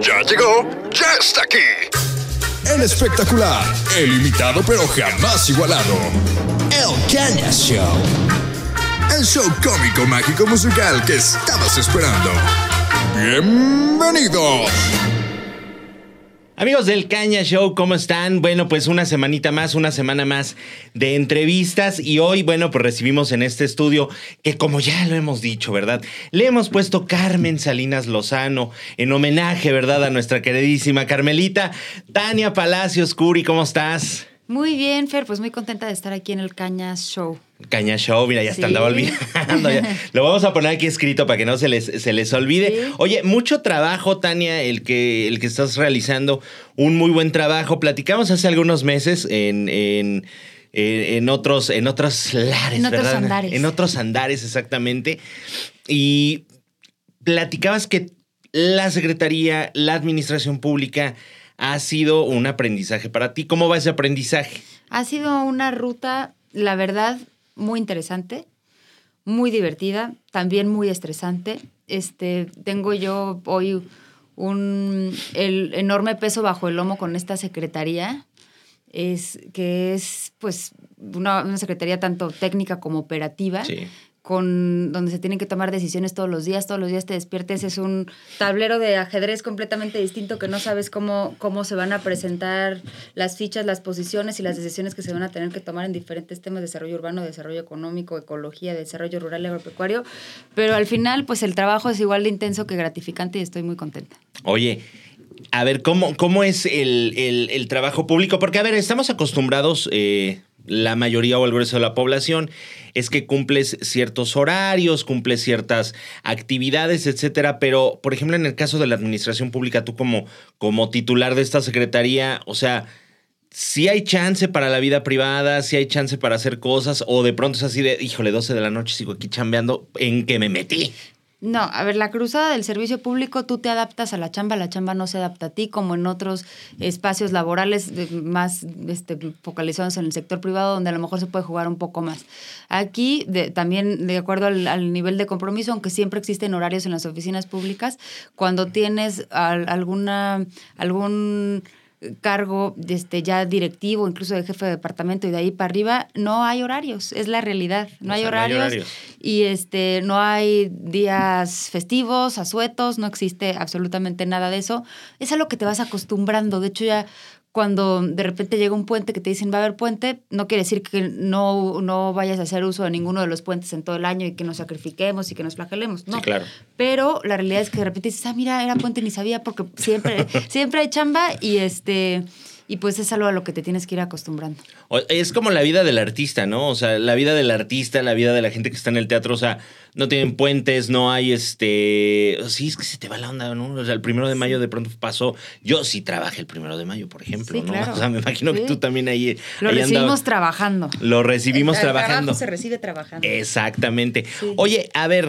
Ya llegó, ya está aquí. El espectacular, el imitado pero jamás igualado. El Caña Show. El show cómico, mágico, musical que estabas esperando. Bienvenidos. Amigos del Caña Show, ¿cómo están? Bueno, pues una semanita más, una semana más de entrevistas y hoy, bueno, pues recibimos en este estudio que como ya lo hemos dicho, ¿verdad? Le hemos puesto Carmen Salinas Lozano en homenaje, ¿verdad? A nuestra queridísima Carmelita. Tania Palacios Curi, ¿cómo estás? Muy bien, Fer, pues muy contenta de estar aquí en el Cañas Show. Caña Show, mira, ya Sí. está andaba olvidando. ya. Lo vamos a poner aquí escrito para que no se les, se les olvide. Sí. Oye, mucho trabajo, Tania, el que, el que estás realizando. Un muy buen trabajo. Platicamos hace algunos meses en. en en otros, en otros lares, En otros andares. En otros andares, exactamente. Y platicabas que la Secretaría, la Administración Pública ha sido un aprendizaje para ti. ¿Cómo va ese aprendizaje? Ha sido una ruta, la verdad, muy interesante, muy divertida, también muy estresante. Este, tengo yo hoy un el enorme peso bajo el lomo con esta secretaría, es que es pues una, una secretaría tanto técnica como operativa. Sí. Con donde se tienen que tomar decisiones todos los días, todos los días te despiertes, es un tablero de ajedrez completamente distinto que no sabes cómo, cómo se van a presentar las fichas, las posiciones y las decisiones que se van a tener que tomar en diferentes temas de desarrollo urbano, desarrollo económico, ecología, desarrollo rural y agropecuario, pero al final pues el trabajo es igual de intenso que gratificante y estoy muy contenta. Oye, a ver, ¿cómo, cómo es el, el- el trabajo público? Porque, a ver, estamos acostumbrados, eh, la mayoría o el grueso de la población, es que cumples ciertos horarios, cumples ciertas actividades, etcétera. Pero, por ejemplo, en el caso de la administración pública, tú como, como titular de esta secretaría, o sea, si hay chance para la vida privada, si hay chance para hacer cosas, o de pronto es así de, híjole, 12 de la noche sigo aquí chambeando, ¿en qué me metí? No, a ver, la cruzada del servicio público, tú te adaptas a la chamba, la chamba no se adapta a ti, como en otros espacios laborales de- más este, focalizados en el sector privado, donde a lo mejor se puede jugar un poco más. Aquí, de- también de acuerdo al, al nivel de compromiso, aunque siempre existen horarios en las oficinas públicas, cuando tienes al- alguna, algún cargo este, ya directivo, incluso de jefe de departamento y de ahí para arriba, no hay horarios, es la realidad. No, O hay, sea, no hay horarios, horarios. y este no hay días festivos, asuetos, no existe absolutamente nada de eso. Es a lo que te vas acostumbrando. De hecho, ya cuando de repente llega un puente que te dicen va a haber puente, no quiere decir que no, no vayas a hacer uso de ninguno de los puentes en todo el año y que nos sacrifiquemos y que nos flagelemos. No. Sí, claro. Pero la realidad es que de repente dices, ah, mira, era puente y ni sabía porque siempre, siempre hay chamba y este y pues es algo a lo que te tienes que ir acostumbrando. Es como la vida del artista, ¿no? O sea, la vida del artista, la vida de la gente que está en el teatro, o sea, no tienen puentes, no hay este. Sí, es que se te va la onda, ¿no? O sea, el primero de mayo de pronto pasó. Yo sí trabajé el primero de mayo, por ejemplo, Sí, ¿no? claro. O sea, me imagino que tú también ahí. Lo ahí recibimos trabajando. Lo recibimos El trabajando. trabajo se recibe trabajando. Exactamente. Sí. Oye, a ver,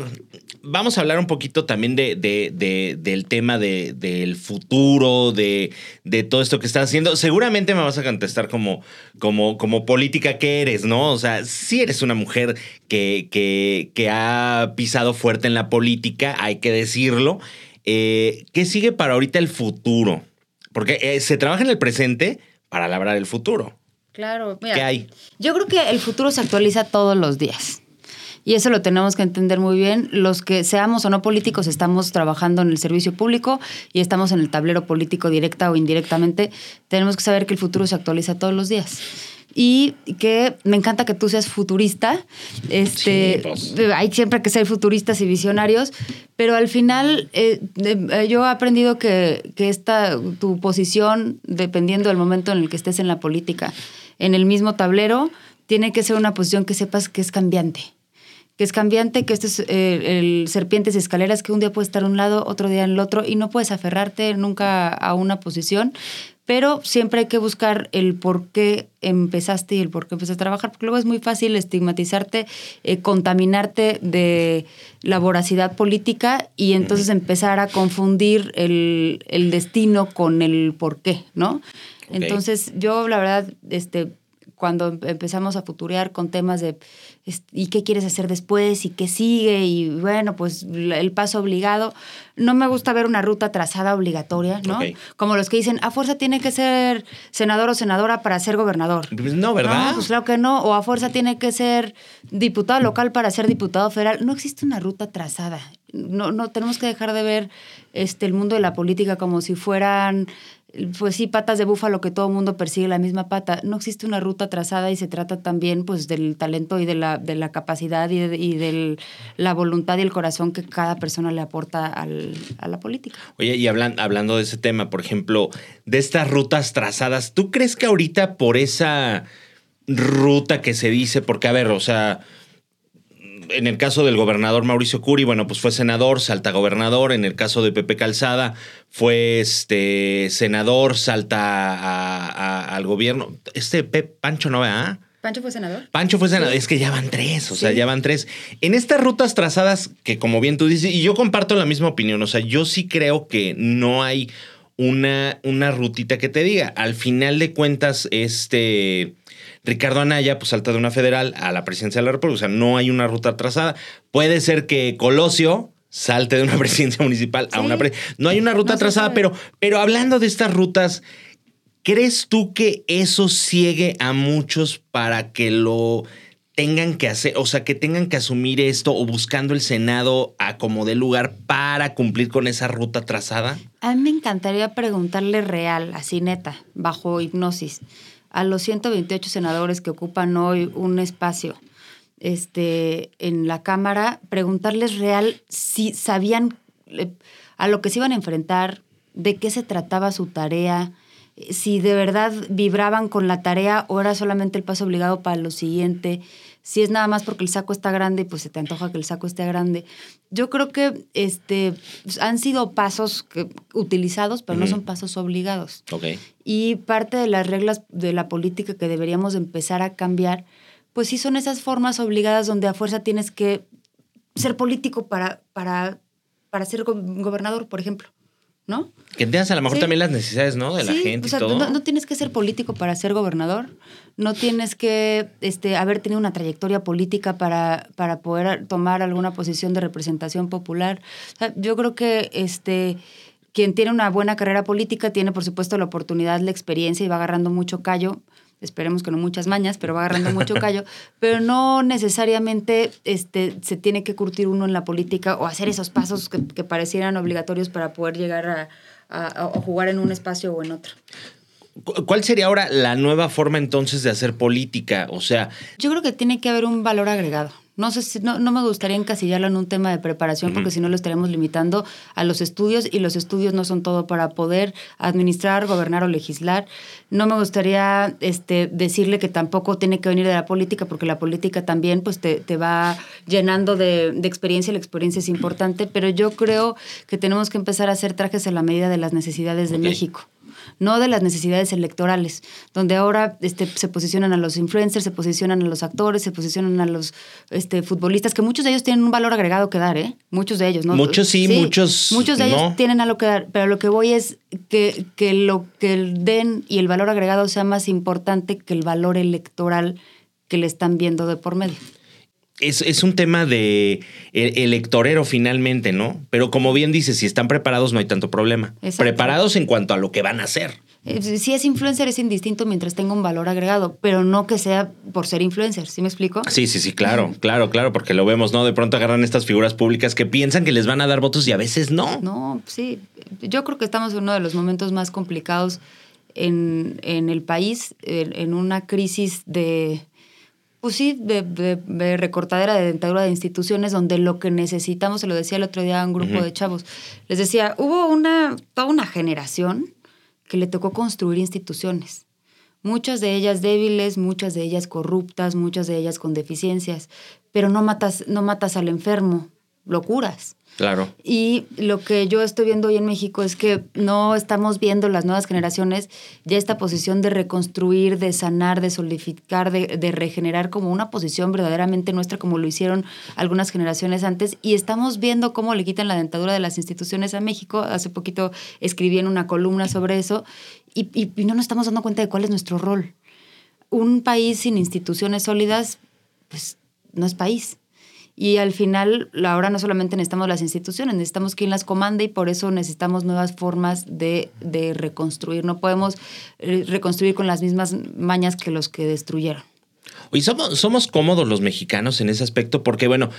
vamos a hablar un poquito también de, de- de- del tema de- del futuro, de, de todo esto que estás haciendo. Seguramente me vas a contestar como, como, como política que eres, ¿no? O sea, sí eres una mujer que, que, que ha pisado fuerte en la política, hay que decirlo. Eh, ¿Qué sigue para ahorita el futuro? Porque eh, se trabaja en el presente para labrar el futuro. Claro, mira, ¿Qué hay? Yo creo que el futuro se actualiza todos los días. Y eso lo tenemos que entender muy bien. Los que seamos o no políticos estamos trabajando en el servicio público y estamos en el tablero político directa o indirectamente. Tenemos que saber que el futuro se actualiza todos los días. Y que me encanta que tú seas futurista. Este, Sí, pues. Hay siempre que ser futuristas y visionarios, pero al final eh, eh, yo he aprendido que, que esta, tu posición, dependiendo del momento en el que estés en la política, en el mismo tablero, tiene que ser una posición que sepas que es cambiante. Que es cambiante, que esto es eh, el serpientes y escaleras, que un día puede estar a un lado, otro día en el otro, y no puedes aferrarte nunca a una posición, pero siempre hay que buscar el por qué empezaste y el por qué empezaste a trabajar, porque luego es muy fácil estigmatizarte, eh, contaminarte de la voracidad política y entonces empezar a confundir el, el destino con el por qué, ¿no? Entonces, yo la verdad, este, cuando empezamos a futurear con temas de ¿y qué quieres hacer después? ¿y qué sigue? Y bueno, pues el paso obligado. No me gusta ver una ruta trazada obligatoria, ¿no? Como los que dicen, a fuerza tiene que ser senador o senadora para ser gobernador. Pues no, ¿verdad? pues claro que no. O a fuerza tiene que ser diputado local para ser diputado federal. No existe una ruta trazada. No, no tenemos que dejar de ver este, el mundo de la política como si fueran pues sí, patas de búfalo que todo el mundo persigue la misma pata. No existe una ruta trazada y se trata también pues del talento y de la, de la capacidad y de, la voluntad y el corazón que cada persona le aporta al, a la política. Oye, y hablando de ese tema, por ejemplo, de estas rutas trazadas, ¿tú crees que ahorita por esa ruta que se dice, porque a ver, o sea en el caso del gobernador Mauricio Curi, bueno, pues fue senador, salta gobernador. En el caso de Pepe Calzada, fue este senador, salta al gobierno. Este Pepe Pancho no vea. ¿Pancho fue senador? Pancho fue senador. Es que ya van tres, o sea, ya van tres. En estas rutas trazadas, que como bien tú dices, y yo comparto la misma opinión, o sea, yo sí creo que no hay una, una rutita que te diga. Al final de cuentas, este Ricardo Anaya pues salta de una federal a la presidencia de la República. O sea, no hay una ruta trazada. Puede ser que Colosio salte de una presidencia municipal a una presidencia. No hay una ruta trazada, pero, pero hablando de estas rutas, ¿crees tú que eso ciegue a muchos para que lo tengan que hacer, o sea, que tengan que asumir esto o buscando el Senado a como de lugar para cumplir con esa ruta trazada? A mí me encantaría preguntarle real, así neta, bajo hipnosis a los 128 senadores que ocupan hoy un espacio este, en la Cámara, preguntarles real si sabían eh, a lo que se iban a enfrentar, de qué se trataba su tarea, si de verdad vibraban con la tarea o era solamente el paso obligado para lo siguiente si es nada más porque el saco está grande, pues se te antoja que el saco esté grande. Yo creo que este, han sido pasos utilizados, pero no son pasos obligados. Okay. Y parte de las reglas de la política que deberíamos empezar a cambiar, pues sí son esas formas obligadas donde a fuerza tienes que ser político para, para, para ser gobernador, por ejemplo. ¿No? Que entiendas a lo mejor también las necesidades, ¿no? De la gente y todo. No, tienes que ser político para ser gobernador, no tienes que este, haber tenido una trayectoria política para, para poder tomar alguna posición de representación popular. yo creo que este, quien tiene una buena carrera política tiene, por supuesto, la oportunidad, la experiencia y va agarrando mucho callo esperemos que no muchas mañas, pero va agarrando mucho callo, pero no necesariamente este, se tiene que curtir uno en la política o hacer esos pasos que, parecieran obligatorios para poder llegar a, jugar en un espacio o en otro. ¿Cuál sería ahora la nueva forma entonces de hacer política? O sea... Yo creo que tiene que haber un valor agregado. No sé si, no, no me gustaría encasillarlo en un tema de preparación, porque si no lo estaremos limitando a los estudios y los estudios no son todo para poder administrar, gobernar o legislar. No me gustaría este, decirle que tampoco tiene que venir de la política, porque la política también pues, te, te va llenando de, de experiencia y la experiencia es importante, pero yo creo que tenemos que empezar a hacer trajes a la medida de las necesidades de México no de las necesidades electorales, donde ahora este, se posicionan a los influencers, se posicionan a los actores, se posicionan a los este, futbolistas, que muchos de ellos tienen un valor agregado que dar, ¿eh? Muchos de ellos, ¿no? Muchos sí, muchos. Muchos de ellos tienen algo que dar, pero lo que voy es que, que lo que den y el valor agregado sea más importante que el valor electoral que le están viendo de por medio es, un tema de e, electorero finalmente, ¿no? Pero como bien dices, si están preparados no hay tanto problema. Preparados en cuanto a lo que van a hacer. Eh, si es influencer es indistinto mientras tenga un valor agregado, pero no que sea por ser influencer, ¿sí me explico? Sí, sí, sí, claro, claro, claro, porque lo vemos, ¿no? De pronto agarran estas figuras públicas que piensan que les van a dar votos y a veces no. No, sí, yo creo que estamos en uno de los momentos más complicados en, en el país, en una crisis de pues sí, de, recortadera de dentadura de instituciones donde lo que necesitamos, se lo decía el otro día a un grupo de chavos, les decía, hubo una, toda una generación que le tocó construir instituciones. Muchas de ellas débiles, muchas de ellas corruptas, muchas de ellas con deficiencias, pero no matas, no matas al enfermo, locuras. Claro. Y lo que yo estoy viendo hoy en México es que no estamos viendo las nuevas generaciones ya esta posición de reconstruir, de sanar, de solidificar, de, regenerar como una posición verdaderamente nuestra, como lo hicieron algunas generaciones antes. Y estamos viendo cómo le quitan la dentadura de las instituciones a México. Hace poquito escribí en una columna sobre eso y, y no nos estamos dando cuenta de cuál es nuestro rol un país sin instituciones sólidas, pues no es país. Y al final, ahora no solamente necesitamos las instituciones, necesitamos quien las comande y por eso necesitamos nuevas formas de, de reconstruir. No podemos eh, reconstruir con las mismas mañas que los que destruyeron. Oye, somos, somos cómodos los mexicanos en ese aspecto porque, bueno,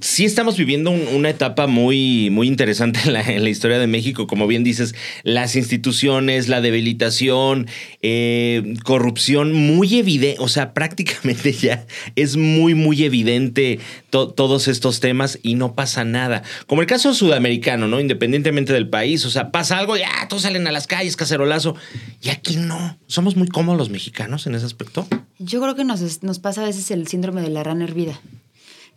sí estamos viviendo un- una etapa muy, muy interesante en la, historia de México. Como bien dices, las instituciones, la debilitación, eh, corrupción muy evidente. O sea, prácticamente ya es muy, muy evidente to- todos estos temas y no pasa nada. Como el caso sudamericano, ¿no? Independientemente del país. O sea, pasa algo, ya todos salen a las calles, cacerolazo. Y aquí no. Somos muy cómodos los mexicanos en ese aspecto. Yo creo que nos, nos pasa a veces el síndrome de la rana hervida.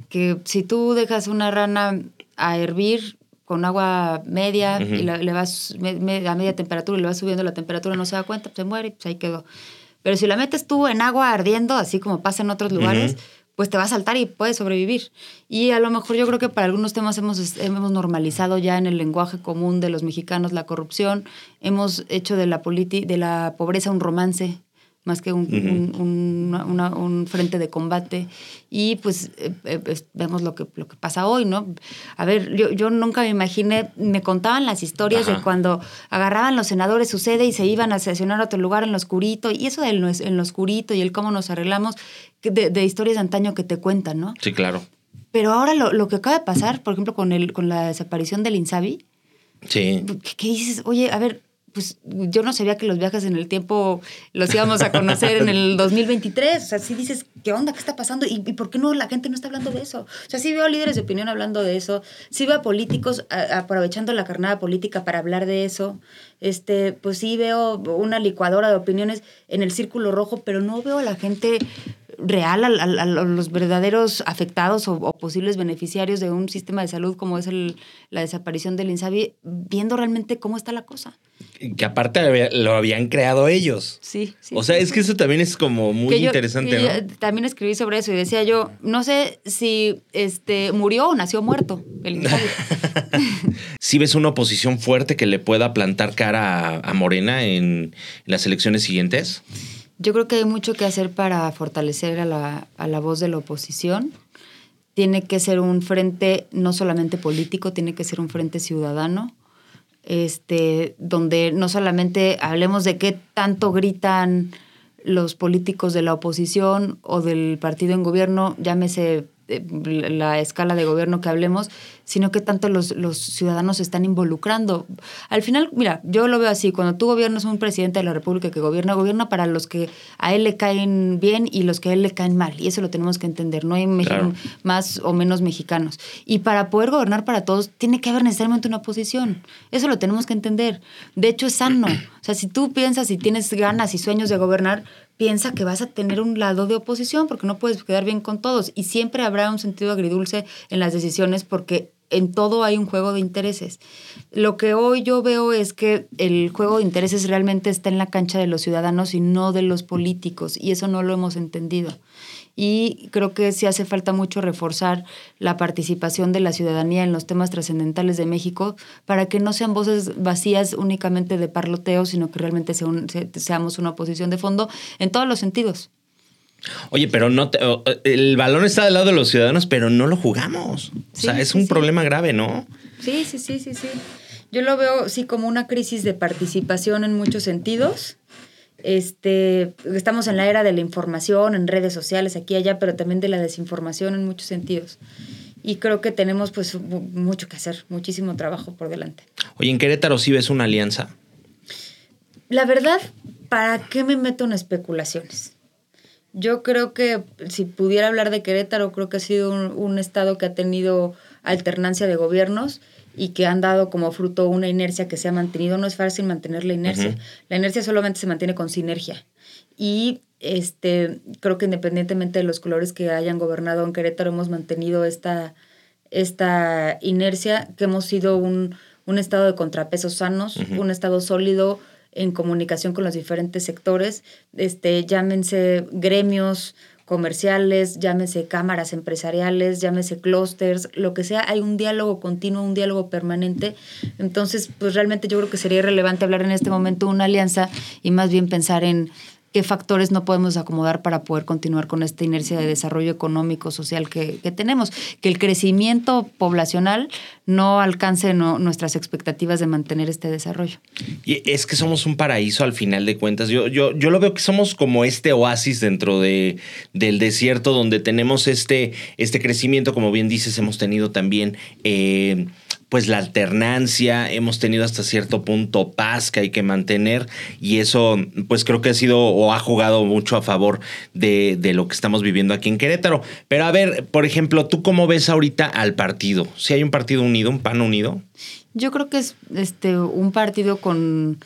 Que si tú dejas una rana a hervir con agua media y la- le vas me- me- a media temperatura y le vas subiendo la temperatura, no se da cuenta, pues se muere y pues ahí quedó. Pero si la metes tú en agua ardiendo, así como pasa en otros lugares, pues te va a saltar y puedes sobrevivir. Y a lo mejor yo creo que para algunos temas hemos, hemos normalizado ya en el lenguaje común de los mexicanos la corrupción, hemos hecho de la, politi de la pobreza un romance más que un, un- un- una- un frente de combate. Y pues eh, eh, pues, vemos lo que, lo que pasa hoy, ¿no? A ver, yo, yo nunca me imaginé, me contaban las historias Ajá. de cuando agarraban los senadores su sede y se iban a sesionar a otro lugar en lo oscurito, y eso del en lo oscurito y el cómo nos arreglamos, de, de historias de antaño que te cuentan, ¿no? Sí, claro. Pero ahora lo, lo que acaba de pasar, por ejemplo, con, el, con la desaparición del Insabi, Sí. ¿qué, qué dices? Oye, a ver, pues yo no sabía que los viajes en el tiempo los íbamos a conocer en el 2023. O sea, sí dices, ¿qué onda? ¿Qué está pasando? ¿Y, y por qué no la gente no está hablando de eso? O sea, sí veo líderes de opinión hablando de eso. Sí veo a políticos a- aprovechando la carnada política para hablar de eso. Este, pues sí veo una licuadora de opiniones en el círculo rojo, pero no veo a la gente real, a, a- a los verdaderos afectados o, o posibles beneficiarios de un sistema de salud como es el- la desaparición del INSABI, viendo realmente cómo está la cosa. Que aparte lo habían creado ellos. Sí, sí. o sea, sí, es que eso también es como muy yo- interesante, ¿no? también escribí sobre eso y decía yo, no sé si este murió o nació muerto el INSABI. Si ves una oposición fuerte que le pueda plantar cara a, a Morena en las elecciones siguientes. Yo creo que hay mucho que hacer para fortalecer a la, a la voz de la oposición. Tiene que ser un frente no solamente político, tiene que ser un frente ciudadano, este, donde no solamente hablemos de qué tanto gritan los políticos de la oposición o del partido en gobierno, llámese eh, la escala de gobierno que hablemos, sino que tanto los, los ciudadanos se están involucrando. Al final, mira, yo lo veo así, cuando tú gobiernas un presidente de la República que gobierna, gobierna para los que a él le caen bien y los que a él le caen mal, y eso lo tenemos que entender, no hay Claro. más o menos mexicanos. Y para poder gobernar para todos, tiene que haber necesariamente una oposición. Eso lo tenemos que entender. De hecho, es sano. O sea, si tú piensas y tienes ganas y sueños de gobernar, piensa que vas a tener un lado de oposición porque no puedes quedar bien con todos. Y siempre habrá un sentido agridulce en las decisiones porque en todo hay un juego de intereses. Lo que hoy yo veo es que el juego de intereses realmente está en la cancha de los ciudadanos y no de los políticos. Y eso no lo hemos entendido y creo que sí hace falta mucho reforzar la participación de la ciudadanía en los temas trascendentales de México para que no sean voces vacías únicamente de parloteo, sino que realmente un- se- seamos una oposición de fondo en todos los sentidos. Oye, pero no te- el balón está del lado de los ciudadanos, pero no lo jugamos. o sea, es un sí. problema grave, ¿no? Sí, sí, sí, sí, sí. Yo lo veo sí como una crisis de participación en muchos sentidos. Este, estamos en la era de la información, en redes sociales, aquí y allá, pero también de la desinformación en muchos sentidos. Y creo que tenemos pues mu- mucho que hacer, muchísimo trabajo por delante. Oye, en Querétaro sí ves una alianza. La verdad, ¿para qué me meto en especulaciones? Yo creo que si pudiera hablar de Querétaro, creo que ha sido un, un estado que ha tenido alternancia de gobiernos y que han dado como fruto una inercia que se ha mantenido. No es fácil mantener la inercia. La inercia solamente se mantiene con sinergia. Y este, creo que independientemente de los colores que hayan gobernado en Querétaro, hemos mantenido esta, esta inercia, que hemos sido un, un estado de contrapesos sanos, un estado sólido en comunicación con los diferentes sectores, este, llámense gremios comerciales, llámense cámaras empresariales, llámese clústeres, lo que sea, hay un diálogo continuo, un diálogo permanente. Entonces, pues realmente yo creo que sería irrelevante hablar en este momento de una alianza y más bien pensar en qué factores no podemos acomodar para poder continuar con esta inercia de desarrollo económico, social que, que tenemos. Que el crecimiento poblacional no alcance no, nuestras expectativas de mantener este desarrollo. Y es que somos un paraíso al final de cuentas. Yo, yo, yo lo veo que somos como este oasis dentro de, del desierto donde tenemos este, este crecimiento, como bien dices, hemos tenido también... Eh, pues la alternancia, hemos tenido hasta cierto punto paz que hay que mantener y eso pues creo que ha sido o ha jugado mucho a favor de, lo que estamos viviendo aquí en Querétaro. Pero a ver, por ejemplo, ¿tú cómo ves ahorita al partido? ¿Si hay un partido unido, un PAN unido? Yo creo que es este, un partido con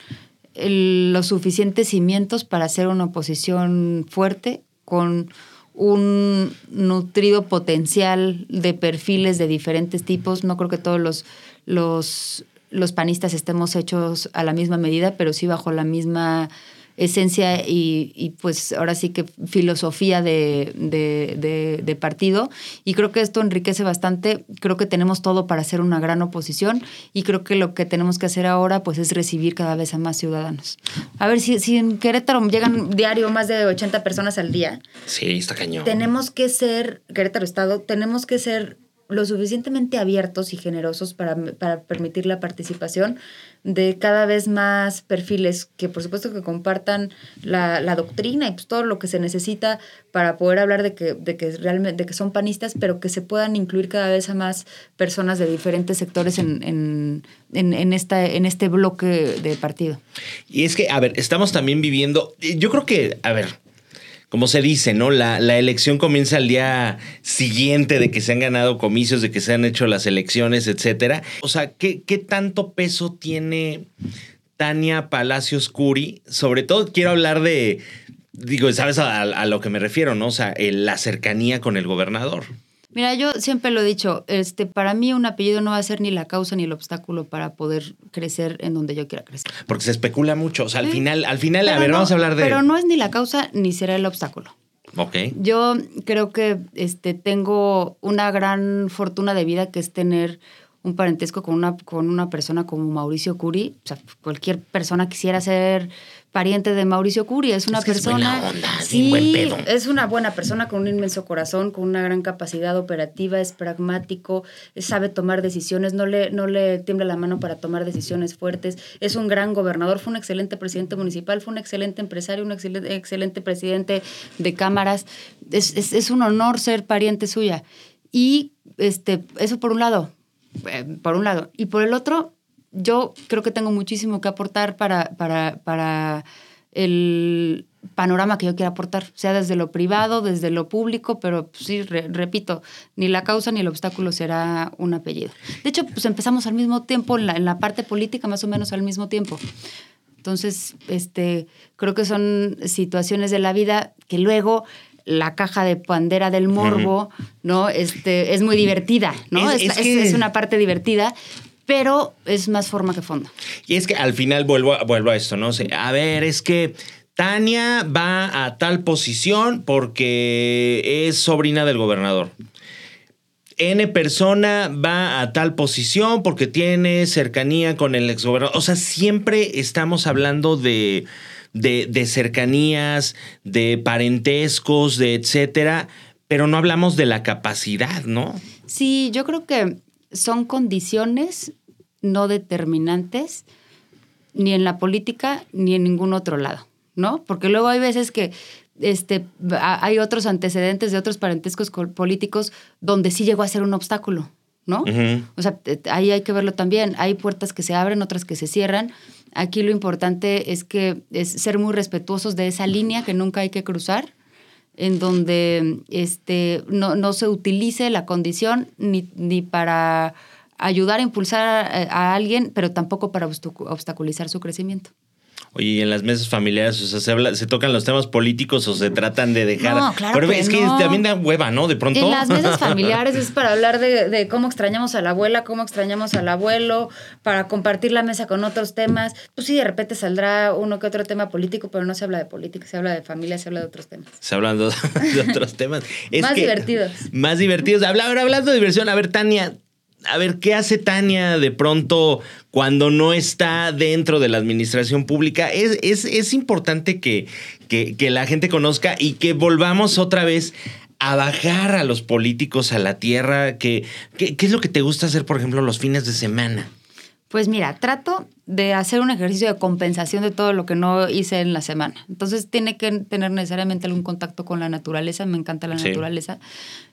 los suficientes cimientos para hacer una oposición fuerte, con un nutrido potencial de perfiles de diferentes tipos. No creo que todos los, los, los panistas estemos hechos a la misma medida, pero sí bajo la misma esencia y, y, pues ahora sí que filosofía de, de, de, de, partido. Y creo que esto enriquece bastante. Creo que tenemos todo para hacer una gran oposición y creo que lo que tenemos que hacer ahora pues es recibir cada vez a más ciudadanos. A ver, si, si en Querétaro llegan diario más de 80 personas al día. Sí, está cañón. Tenemos que ser, Querétaro Estado, tenemos que ser lo suficientemente abiertos y generosos para, para, permitir la participación de cada vez más perfiles que por supuesto que compartan la, la, doctrina y pues todo lo que se necesita para poder hablar de que, de que realmente de que son panistas, pero que se puedan incluir cada vez a más personas de diferentes sectores en, en, en, en, esta, en este bloque de partido. Y es que, a ver, estamos también viviendo, yo creo que, a ver, como se dice, ¿no? La, la, elección comienza al día siguiente de que se han ganado comicios, de que se han hecho las elecciones, etcétera. O sea, ¿qué, qué tanto peso tiene Tania Palacios Curi? Sobre todo quiero hablar de, digo, ¿sabes a, lo que me refiero, no? O sea, la cercanía con el gobernador. Mira, yo siempre lo he dicho, este, para mí un apellido no va a ser ni la causa ni el obstáculo para poder crecer en donde yo quiera crecer. Porque se especula mucho. O sea, al final, al final, pero a ver, no, vamos a hablar de. Pero no es ni la causa ni será el obstáculo. Ok. Yo creo que este, tengo una gran fortuna de vida que es tener un parentesco con una, con una persona como Mauricio Curi. O sea, cualquier persona quisiera ser pariente de Mauricio Curi. Es una es que persona. Es, buena onda, sí, buen pedo. es una buena persona con un inmenso corazón, con una gran capacidad operativa, es pragmático, sabe tomar decisiones, no le, no le tiembla la mano para tomar decisiones fuertes. Es un gran gobernador, fue un excelente presidente municipal, fue un excelente empresario, un excelente, excelente presidente de cámaras. Es, es, es un honor ser pariente suya. Y este, eso por un lado. Eh, por un lado. Y por el otro, yo creo que tengo muchísimo que aportar para, para, para el panorama que yo quiera aportar, sea desde lo privado, desde lo público, pero pues, sí, re, repito, ni la causa ni el obstáculo será un apellido. De hecho, pues empezamos al mismo tiempo, en la, en la parte política más o menos al mismo tiempo. Entonces, este, creo que son situaciones de la vida que luego la caja de pandera del morbo, uh -huh. ¿no? Este, es muy divertida, ¿no? Es, es, es, que... es, una parte divertida, pero es más forma que fondo. Y es que al final vuelvo, a, vuelvo a esto, ¿no? A ver, es que Tania va a tal posición porque es sobrina del gobernador. N persona va a tal posición porque tiene cercanía con el exgobernador. O sea, siempre estamos hablando de, de, de cercanías, de parentescos, de etcétera, pero no hablamos de la capacidad, ¿no? Sí, yo creo que son condiciones no determinantes ni en la política ni en ningún otro lado, ¿no? Porque luego hay veces que este, hay otros antecedentes de otros parentescos políticos donde sí llegó a ser un obstáculo, ¿no? Uh -huh. O sea, ahí hay que verlo también. Hay puertas que se abren, otras que se cierran. Aquí lo importante es que es ser muy respetuosos de esa línea que nunca hay que cruzar en donde este, no, no se utilice la condición ni, ni para ayudar a impulsar a, a, alguien, pero tampoco para obstaculizar su crecimiento. Oye, y en las mesas familiares, o sea, se, habla, se tocan los temas políticos o se tratan de dejar. No, claro Pero que es que no. también da hueva, ¿no? De pronto. En las mesas familiares es para hablar de, de, cómo extrañamos a la abuela, cómo extrañamos al abuelo, para compartir la mesa con otros temas. Pues sí, de repente saldrá uno que otro tema político, pero no se habla de política, se habla de familia, se habla de otros temas. Se hablan de, de otros temas. Es más que, divertidos. Más divertidos. Habla, ahora hablando de diversión, a ver, Tania, a ver, ¿qué hace Tania de pronto cuando no está dentro de la administración pública? Es, es, es importante que, que, que la gente conozca y que volvamos otra vez a bajar a los políticos a la tierra. ¿Qué, qué, qué es lo que te gusta hacer, por ejemplo, los fines de semana? Pues mira, trato de hacer un ejercicio de compensación de todo lo que no hice en la semana. Entonces tiene que tener necesariamente algún contacto con la naturaleza, me encanta la Sí. naturaleza.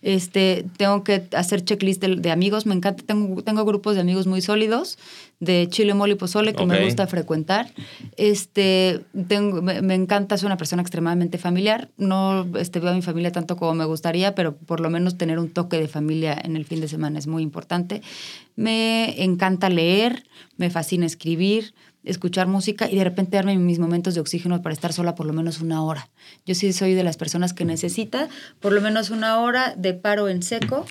Este, tengo que hacer checklist de, de amigos, me encanta, tengo, tengo grupos de amigos muy sólidos, de chile, mole y pozole, que me gusta frecuentar. Este, tengo, me, me encanta, soy una persona extremadamente familiar. No este, veo a mi familia tanto como me gustaría, pero por lo menos tener un toque de familia en el fin de semana es muy importante. Me encanta leer, me fascina escribir, escuchar música y de repente darme mis momentos de oxígeno para estar sola por lo menos una hora. Yo sí soy de las personas que necesita por lo menos una hora de paro en seco,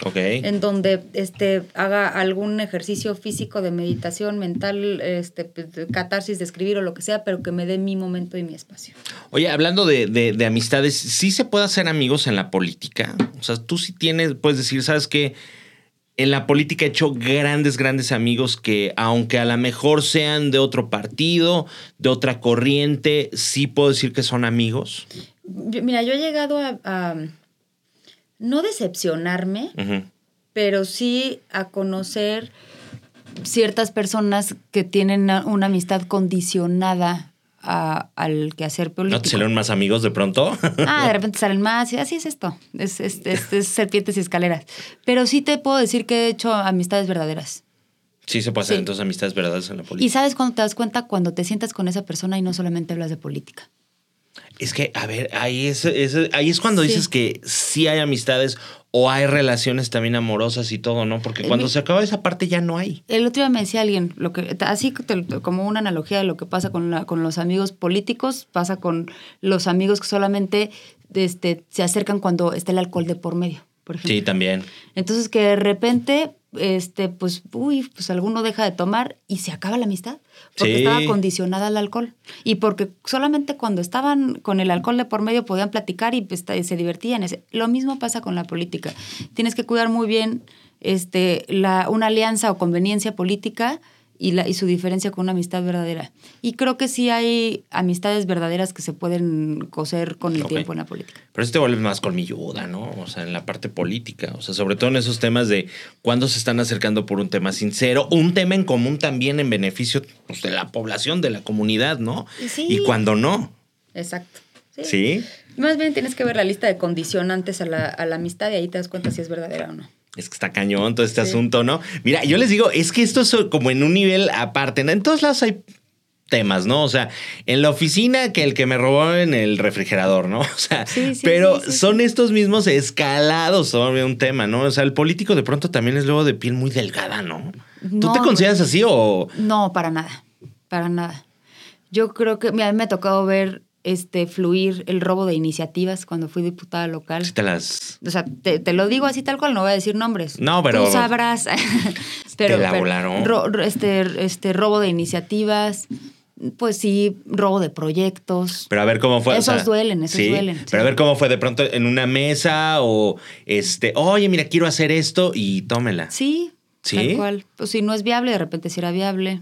en donde este, haga algún ejercicio físico de meditación mental, este, de catarsis de escribir o lo que sea, pero que me dé mi momento y mi espacio. Oye, hablando de, de- de amistades, ¿sí se puede hacer amigos en la política? O sea, tú sí tienes, puedes decir, ¿sabes qué? En la política he hecho grandes, grandes amigos que, aunque a lo mejor sean de otro partido, de otra corriente, sí puedo decir que son amigos. Mira, yo he llegado a, a no decepcionarme, pero sí a conocer ciertas personas que tienen una amistad condicionada a- al quehacer ¿No político. te salieron más amigos de pronto? Ah, de repente salen más y así es esto. Es, es, es- es serpientes y escaleras. Pero sí te puedo decir que he hecho amistades verdaderas. sí, se puede hacer Sí. entonces amistades verdaderas en la Y política. sabes cuando te das cuenta cuando te sientas con esa persona y no solamente hablas de política. Es que, a ver, ahí es, es- ahí es cuando Sí. dices que sí hay amistades o hay relaciones también amorosas y todo, ¿no? Porque Eh, cuando se acaba esa parte ya no hay. El otro día me decía alguien, lo que, así te- como una analogía de lo que pasa con, la- con los amigos políticos, pasa con los amigos que solamente este, se acercan cuando está el alcohol de por medio, por ejemplo. Sí, también. Entonces que de repente, este, pues, uy, pues alguno deja de tomar y se acaba la amistad. Porque Sí. estaba condicionada al alcohol. Y porque solamente cuando estaban con el alcohol de por medio podían platicar y pues, se divertían. Lo mismo pasa con la política. Tienes que cuidar muy bien este, la, una alianza o conveniencia política y, la, y su diferencia con una amistad verdadera. Y creo que sí hay amistades verdaderas que se pueden coser con el tiempo en la política. Pero eso te vuelve más colmilluda, ¿no? O sea, en la parte política. O sea, sobre todo en esos temas de cuándo se están acercando por un tema sincero, un tema en común también en beneficio pues, de la población, de la comunidad, ¿no? Sí. Y cuando no. Exacto. ¿Sí? Más bien tienes que ver la lista de condicionantes a la, a la amistad y ahí te das cuenta si es verdadera o no. Es que está cañón todo este Sí. asunto, ¿no? Mira, yo les digo, es que esto es como en un nivel aparte. ¿no? En todos lados hay temas, ¿no? O sea, en la oficina que el que me robó en el refrigerador, ¿no? O sea, Sí, sí, pero sí, son estos mismos escalados sobre un tema, ¿no? O sea, el político de pronto también es luego de piel muy delgada, ¿no? ¿Tú te consideras así o...? No, para nada. Para nada. Yo creo que mira, a mí me ha tocado ver este fluir el robo de iniciativas cuando fui diputada local. si te las... O sea, te, te lo digo así tal cual, no voy a decir nombres. No, pero- Tú sabrás. pero, Te la volaron. ro- ro- este, este robo de iniciativas, pues sí, robo de proyectos. Pero a ver cómo fue. o Esos sea, duelen, esos sí, duelen, Pero a sí. ver cómo fue de pronto en una mesa o este, oye, mira, quiero hacer esto y tómela. Sí, ¿Sí? tal cual. Pues si no es viable, de repente sí era viable.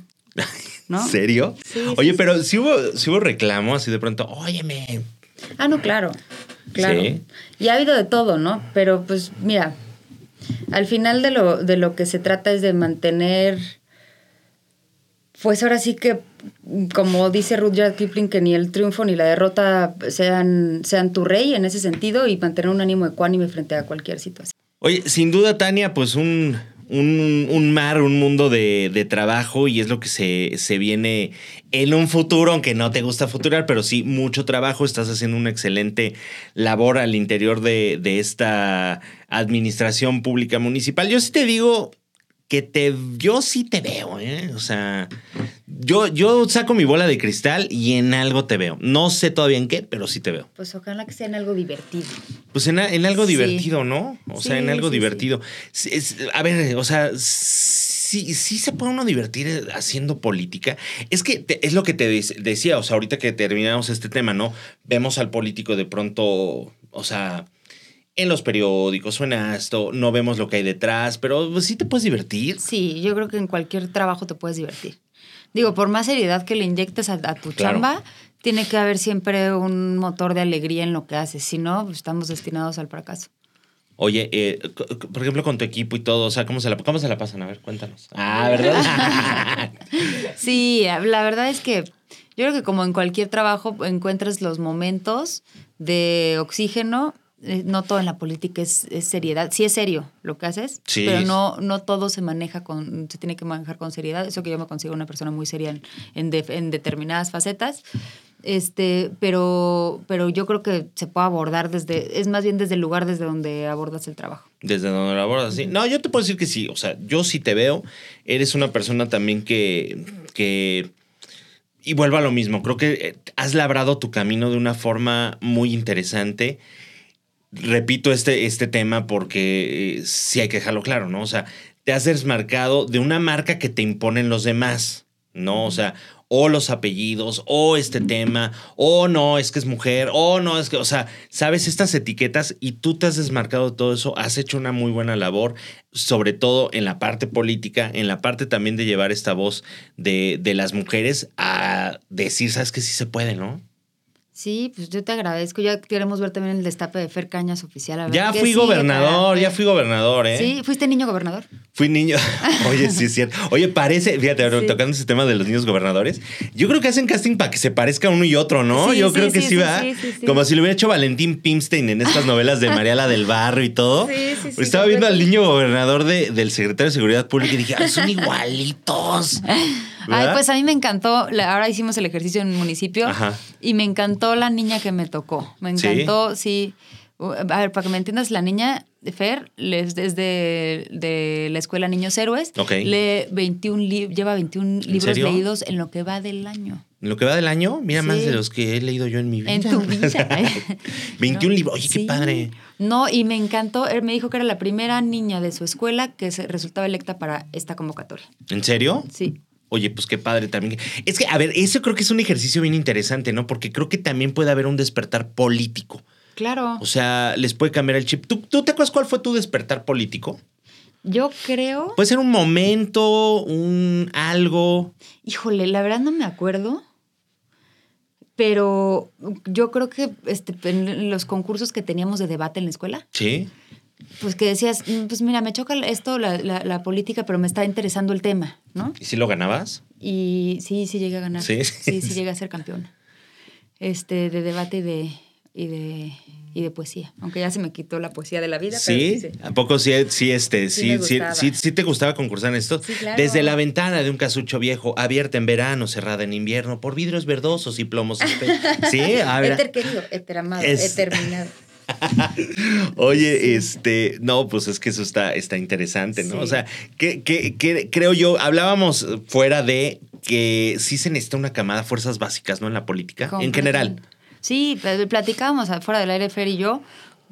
¿No? ¿En serio? Sí, Oye, sí, pero si hubo, si hubo reclamo así de pronto, óyeme. Ah, no, claro. Claro. Sí. Y ha habido de todo, ¿no? Pero pues mira, al final de lo, de lo que se trata es de mantener, pues ahora sí que, como dice Rudyard Kipling, que ni el triunfo ni la derrota sean, sean tu rey en ese sentido y mantener un ánimo ecuánime frente a cualquier situación. Oye, sin duda, Tania, pues un, un, un mar, un mundo de, de trabajo y es lo que se, se viene en un futuro, aunque no te gusta futurar, pero sí mucho trabajo. Estás haciendo una excelente labor al interior de, de esta administración pública municipal. Yo sí te digo que te, yo sí te veo, ¿eh? O sea, yo, yo saco mi bola de cristal y en algo te veo. No sé todavía en qué, pero sí te veo. Pues ojalá que sea en algo divertido. Pues en, en algo Sí. divertido, ¿no? O sea, en algo sí, divertido. Es- a ver, o sea, sí, sí se puede uno divertir haciendo política. Es que te- es lo que te dec- decía, o sea, ahorita que terminamos este tema, ¿no? Vemos al político de pronto, o sea, en los periódicos suena esto, no vemos lo que hay detrás, pero pues, sí te puedes divertir. Sí, yo creo que en cualquier trabajo te puedes divertir. Digo, por más seriedad que le inyectes a, a tu Claro. chamba, tiene que haber siempre un motor de alegría en lo que haces. Si no, pues, estamos destinados al fracaso. Oye, eh, por ejemplo, con tu equipo y todo, o sea, ¿cómo se la, cómo se la pasan? A ver, cuéntanos. Ah, ¿verdad? Sí, la verdad es que yo creo que como en cualquier trabajo encuentras los momentos de oxígeno. Eh, No todo en la política es, es seriedad. Sí es serio lo que haces, Sí. pero no, no todo se maneja con, se tiene que manejar con seriedad. Eso que yo me consigo una persona muy seria en, en, de- en determinadas facetas. Este, pero, pero yo creo que se puede abordar desde, es más bien desde el lugar desde donde abordas el trabajo. Desde donde lo abordas, sí. No, yo te puedo decir que sí. O sea, yo sí te veo. Eres una persona también que. que y vuelvo a lo mismo. Creo que eh, has labrado tu camino de una forma muy interesante. Repito este, este tema porque eh, sí hay que dejarlo claro, ¿no? O sea, te has desmarcado de una marca que te imponen los demás, ¿no? O sea, o los apellidos, o este tema, o no, es que es mujer, o no, es que, o sea, sabes estas etiquetas y tú te has desmarcado de todo eso, has hecho una muy buena labor, sobre todo en la parte política, en la parte también de llevar esta voz de, de las mujeres a decir, sabes que sí se puede, ¿no? Sí, pues yo te agradezco. Ya queremos ver también el destape de Fer Cañas oficial. a ver Ya fui gobernador, ya fui gobernador, ¿eh? Sí, fuiste niño gobernador. Fui niño. Oye, sí es cierto. Oye, parece, fíjate, Sí. tocando ese tema de los niños gobernadores, yo creo que hacen casting para que se parezca uno y otro, ¿no? Sí, yo sí, creo que sí, va. Como si lo hubiera hecho Valentín Pimstein en estas novelas de Mariala del Barrio y todo. Sí, sí, sí, Estaba viendo al niño gobernador de- del secretario de Seguridad Pública y dije, "Ah, son igualitos. Ay, pues a mí me encantó. ahora hicimos el ejercicio en el municipio Ajá. y me encantó la niña que me tocó. Me encantó, sí. A ver, para que me entiendas, la niña Fer les- desde de la escuela Niños Héroes Ok. lee 21 li- lleva 21 libros serio? leídos en lo que va del año. En lo que va del año, mira Sí. más de los que he leído yo en mi vida. En tu vida. 21 ¿No? libros. Oye, qué padre. No, y me encantó. Él me dijo que era la primera niña de su escuela que se resultaba electa para esta convocatoria. ¿En serio? Sí. Oye, pues qué padre también. Es que, a ver, eso creo que es un ejercicio bien interesante, ¿no? Porque creo que también puede haber un despertar político. Claro. O sea, les puede cambiar el chip. ¿Tú, tú te acuerdas cuál fue tu despertar político? Yo creo. Puede ser un momento, un algo. Híjole, la verdad no me acuerdo. Pero yo creo que este, en los concursos que teníamos de debate en la escuela, Sí. Pues que decías, "Mm, pues mira, me choca esto, la, la- la política, pero me está interesando el tema, ¿no? ¿Y si lo ganabas? Y sí, sí llegué a ganar. Sí. Sí, sí, llegué a ser campeona. Este, de debate y de, y de, y de poesía. Aunque ya se me quitó la poesía de la vida. pero ¿Sí? sí. ¿A poco sí, sí, este, Sí sí, sí, sí, sí te gustaba concursar en esto? Sí, claro. Desde la ventana de un casucho viejo, abierta en verano, cerrada en invierno, por vidrios verdosos y plomos. sí, a ver. Éter querido, éter amado, Es- éter terminado. Oye, este, no, pues es que eso está, está interesante, ¿no? Sí. O sea, que, que- que creo yo, hablábamos fuera de que sí se necesita una camada de fuerzas básicas, ¿no? En la política, en general. Sí, pl- platicábamos fuera del aire, Fer y yo,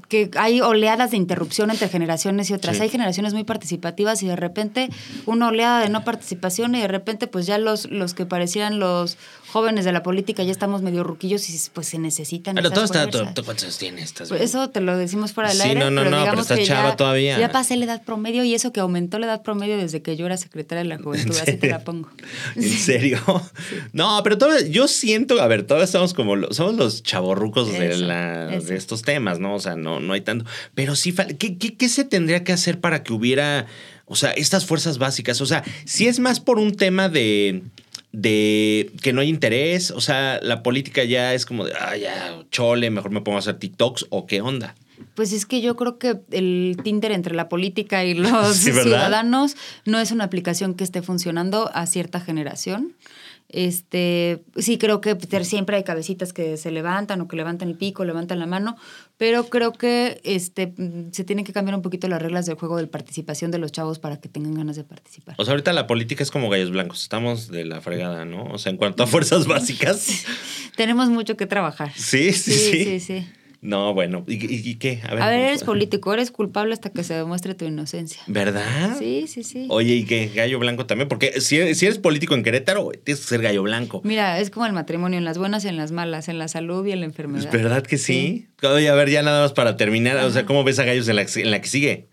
que hay oleadas de interrupción entre generaciones y otras. Sí. Hay generaciones muy participativas y de repente una oleada de no participación y de repente pues ya los, los que parecieran los jóvenes de la política ya estamos medio ruquillos y pues se necesitan Pero esas todo está, fuerzas. ¿tú, tú cuántos años tienes? Estás Pues eso te lo decimos fuera del Sí, aire. no, no, pero no, pero que chava ya, todavía. Ya pasé la edad promedio y eso que aumentó la edad promedio desde que yo era secretaria de la juventud, así te la pongo. ¿En serio? No, pero todavía, yo siento, a ver, todavía estamos como, somos los chavorrucos de, Eso, la- eso. de estos temas, ¿no? O sea, no, no hay tanto. Pero sí, fal- ¿qué, qué, qué se tendría que hacer para que hubiera, o sea, estas fuerzas básicas? O sea, si es más por un tema de de que no hay interés, o sea, la política ya es como de, ah, ya, chole, mejor me pongo a hacer TikToks o qué onda. Pues es que yo creo que el Tinder entre la política y los ciudadanos no es una aplicación que esté funcionando a cierta generación. Este, sí creo que siempre hay cabecitas que se levantan o que levantan el pico, levantan la mano, pero creo que este mm, se tienen que cambiar un poquito las reglas del juego de participación de los chavos para que tengan ganas de participar. O sea, ahorita la política es como gallos blancos, estamos de la fregada, ¿no? O sea, en cuanto a fuerzas básicas. Tenemos mucho que trabajar. Sí, sí, sí. sí, sí. No, bueno. ¿Y, y- y qué? A ver, eres político, eres culpable hasta que se demuestre tu inocencia. ¿Verdad? Sí, sí, sí. Oye, ¿y qué? Gallo blanco también. Porque si eres, si eres político en Querétaro, tienes que ser gallo blanco. Mira, es como el matrimonio, en las buenas y en las malas, en la salud y en la ¿Es enfermedad. verdad que sí? Oye, a ver, ya nada más para terminar. O sea, ¿cómo ves a gallos en la, en la que sigue?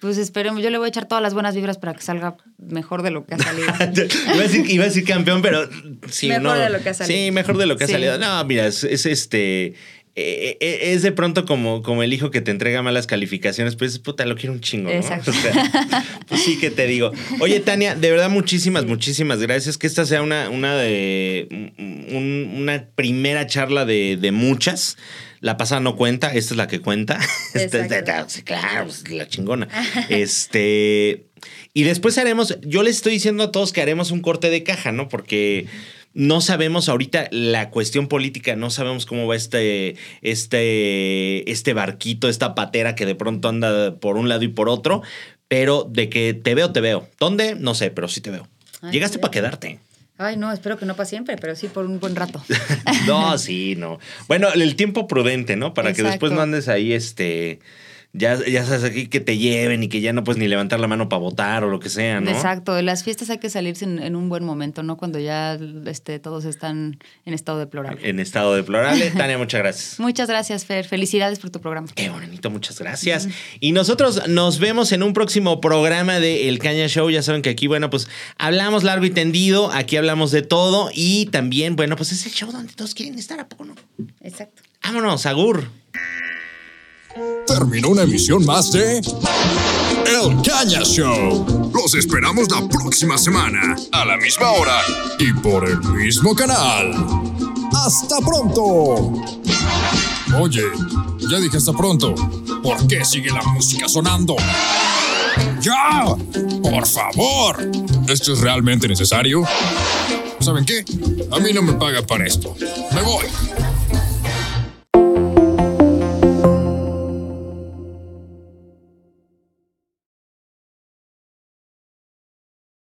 Pues esperemos, yo le voy a echar todas las buenas vibras para que salga mejor de lo que ha salido. iba, a decir, iba a decir campeón, pero sí, Mejor no. de lo que ha salido. Sí, mejor de lo que Sí. ha salido. No, mira, es, es este. Eh, eh, es de pronto como, como el hijo que te entrega malas calificaciones, pues puta, lo quiero un chingo, ¿no? Exacto. O sea, pues sí que te digo. Oye, Tania, de verdad, muchísimas, muchísimas gracias. Que esta sea una, una de un- una primera charla de, de muchas. La pasada no cuenta, esta es la que cuenta. Esta sí, claro, pues, la chingona. Este. Y después haremos, yo les estoy diciendo a todos que haremos un corte de caja, ¿no? Porque no sabemos ahorita la cuestión política, no sabemos cómo va este, este, este barquito, esta patera que de pronto anda por un lado y por otro, pero de que te veo, te veo. ¿Dónde? No sé, pero sí te veo. Ay, Llegaste para quedarte. Ay, no, espero que no para siempre, pero sí por un buen rato. No, sí, no. Bueno, el tiempo prudente, ¿no? Para que después no andes ahí, este. Ya, ya sabes aquí que te lleven y que ya no puedes ni levantar la mano para votar o lo que sea, ¿no? Exacto, de las fiestas hay que salirse en, en un buen momento, ¿no? Cuando ya este, todos están en estado deplorable. En estado deplorable. Tania, muchas gracias. Muchas gracias, Fer. Felicidades por tu programa. Qué bonito, muchas gracias. Y nosotros nos vemos en un próximo programa de El Caña Show. Ya saben que aquí, bueno, pues hablamos largo y tendido, aquí hablamos de todo y también, bueno, pues es el show donde todos quieren estar, ¿a poco no? Exacto. Vámonos, Agur. Terminó una emisión más de El Caña Show. Los esperamos la próxima semana. A la misma hora. Y por el mismo canal. ¡Hasta pronto! Oye, ya dije hasta pronto. ¿Por qué sigue la música sonando? ¡Ya! ¡Por favor! ¿Esto es realmente necesario? ¿Saben qué? A mí no me pagan para esto. Me voy.